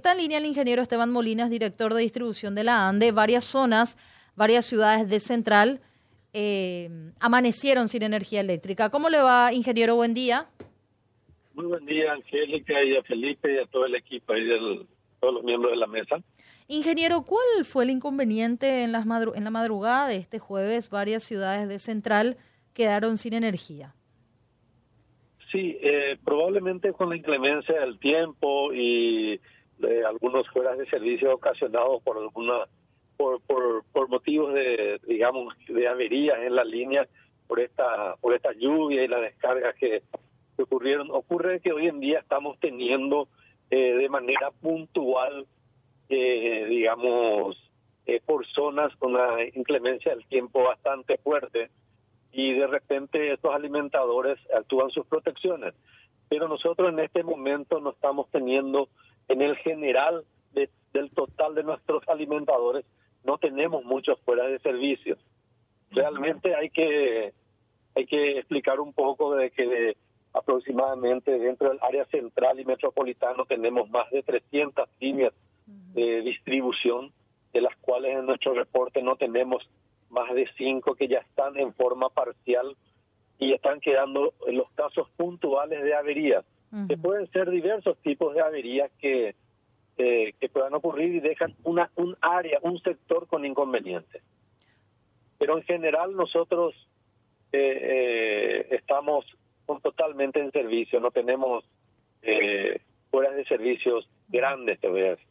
Está en línea el ingeniero Esteban Molinas, director de distribución de la ANDE. Varias zonas, varias ciudades de Central eh, amanecieron sin energía eléctrica. ¿Cómo le va, ingeniero? Buen día. Muy buen día, Angélica, y a Felipe y a todo el equipo y de todos los miembros de la mesa. Ingeniero, ¿cuál fue el inconveniente en, las en la madrugada de este jueves? Varias ciudades de Central quedaron sin energía. Sí, eh, probablemente con la inclemencia del tiempo y de algunos fueras de servicio ocasionados por alguna por, por, por motivos de digamos de averías en la línea por esta por esta lluvia y las descargas que, ocurrieron. Ocurre que hoy en día estamos teniendo eh, de manera puntual eh, digamos eh, por zonas con la inclemencia del tiempo bastante fuerte y de repente estos alimentadores actúan sus protecciones. Pero nosotros en este momento no estamos teniendo en el general del total de nuestros alimentadores no tenemos muchos fuera de servicio. Realmente hay que hay que explicar un poco de que aproximadamente dentro del área central y metropolitano tenemos más de 300 líneas de distribución, de las cuales en nuestro reporte no tenemos más de cinco que ya están en forma parcial y están quedando en los casos puntuales de averías que pueden ser diversos tipos de averías que, que puedan ocurrir y dejan una un área, un sector con inconvenientes. Pero en general nosotros eh, eh, estamos totalmente en servicio, no tenemos eh, fuera de servicios grandes, te voy a decir.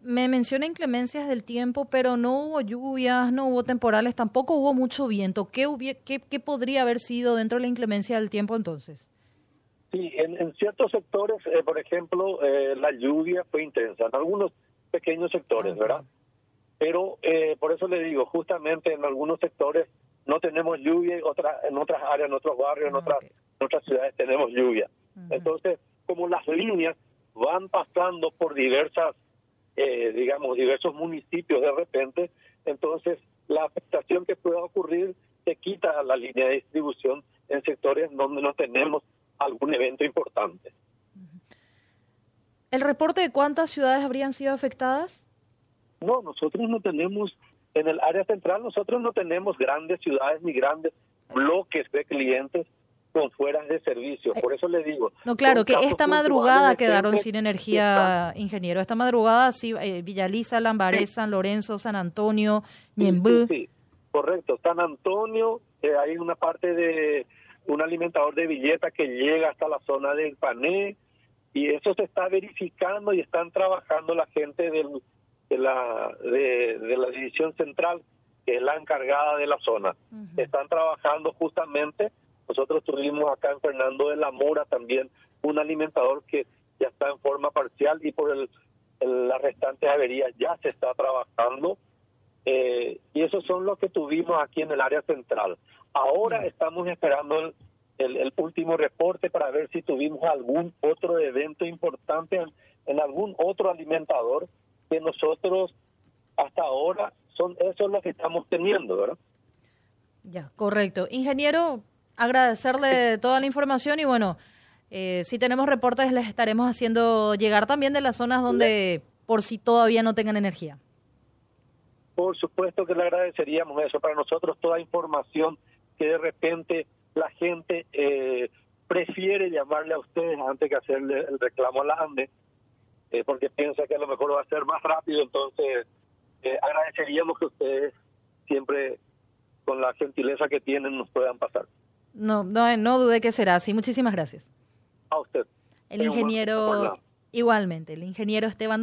Me menciona inclemencias del tiempo, pero no hubo lluvias, no hubo temporales, tampoco hubo mucho viento. ¿Qué, qué, qué podría haber sido dentro de la inclemencia del tiempo entonces? Sí, en, ciertos sectores, eh, por ejemplo, eh, la lluvia fue intensa, en algunos pequeños sectores, ¿verdad? Pero eh, por eso le digo, justamente en algunos sectores no tenemos lluvia, y otras, en otras áreas, en otros barrios, en, otras, otras ciudades tenemos lluvia. Entonces, como las líneas van pasando por diversas, digamos, diversos municipios de repente, entonces la afectación que pueda ocurrir se quita la línea de distribución en sectores donde no tenemos algún evento importante. ¿El reporte de cuántas ciudades habrían sido afectadas? No, nosotros no tenemos, en el área central nosotros no tenemos grandes ciudades ni grandes bloques de clientes con fueras de servicio. Por eso le digo. No, claro, que esta madrugada quedaron sin energía, ingeniero. Esta madrugada sí, eh, Villaliza, Lambaré, San Lorenzo, San Antonio, Ñembú. Sí, correcto. San Antonio, eh, hay una parte de un alimentador de billeta que llega hasta la zona del Pané y eso se está verificando y están trabajando la gente del, de la de, la división central que es la encargada de la zona. Están trabajando justamente, nosotros tuvimos acá en Fernando de la Mora también un alimentador que ya está en forma parcial y por el, las restantes averías ya se está trabajando. Eh, y esos son los que tuvimos aquí en el área central. Ahora estamos esperando el, último reporte para ver si tuvimos algún otro evento importante en, algún otro alimentador que nosotros hasta ahora son eso es lo que estamos teniendo, ¿verdad? Ya, correcto. Ingeniero, agradecerle toda la información y bueno, eh, si tenemos reportes les estaremos haciendo llegar también de las zonas donde por si todavía no tengan energía. Por supuesto que le agradeceríamos eso. Para nosotros toda información que de repente la gente eh, prefiere llamarle a ustedes antes que hacerle el reclamo a la ANDE, eh, porque piensa que a lo mejor va a ser más rápido, entonces eh, agradeceríamos que ustedes siempre con la gentileza que tienen nos puedan pasar. No, no, no dude que será así. Muchísimas gracias. A usted. El ingeniero, igualmente, el ingeniero Esteban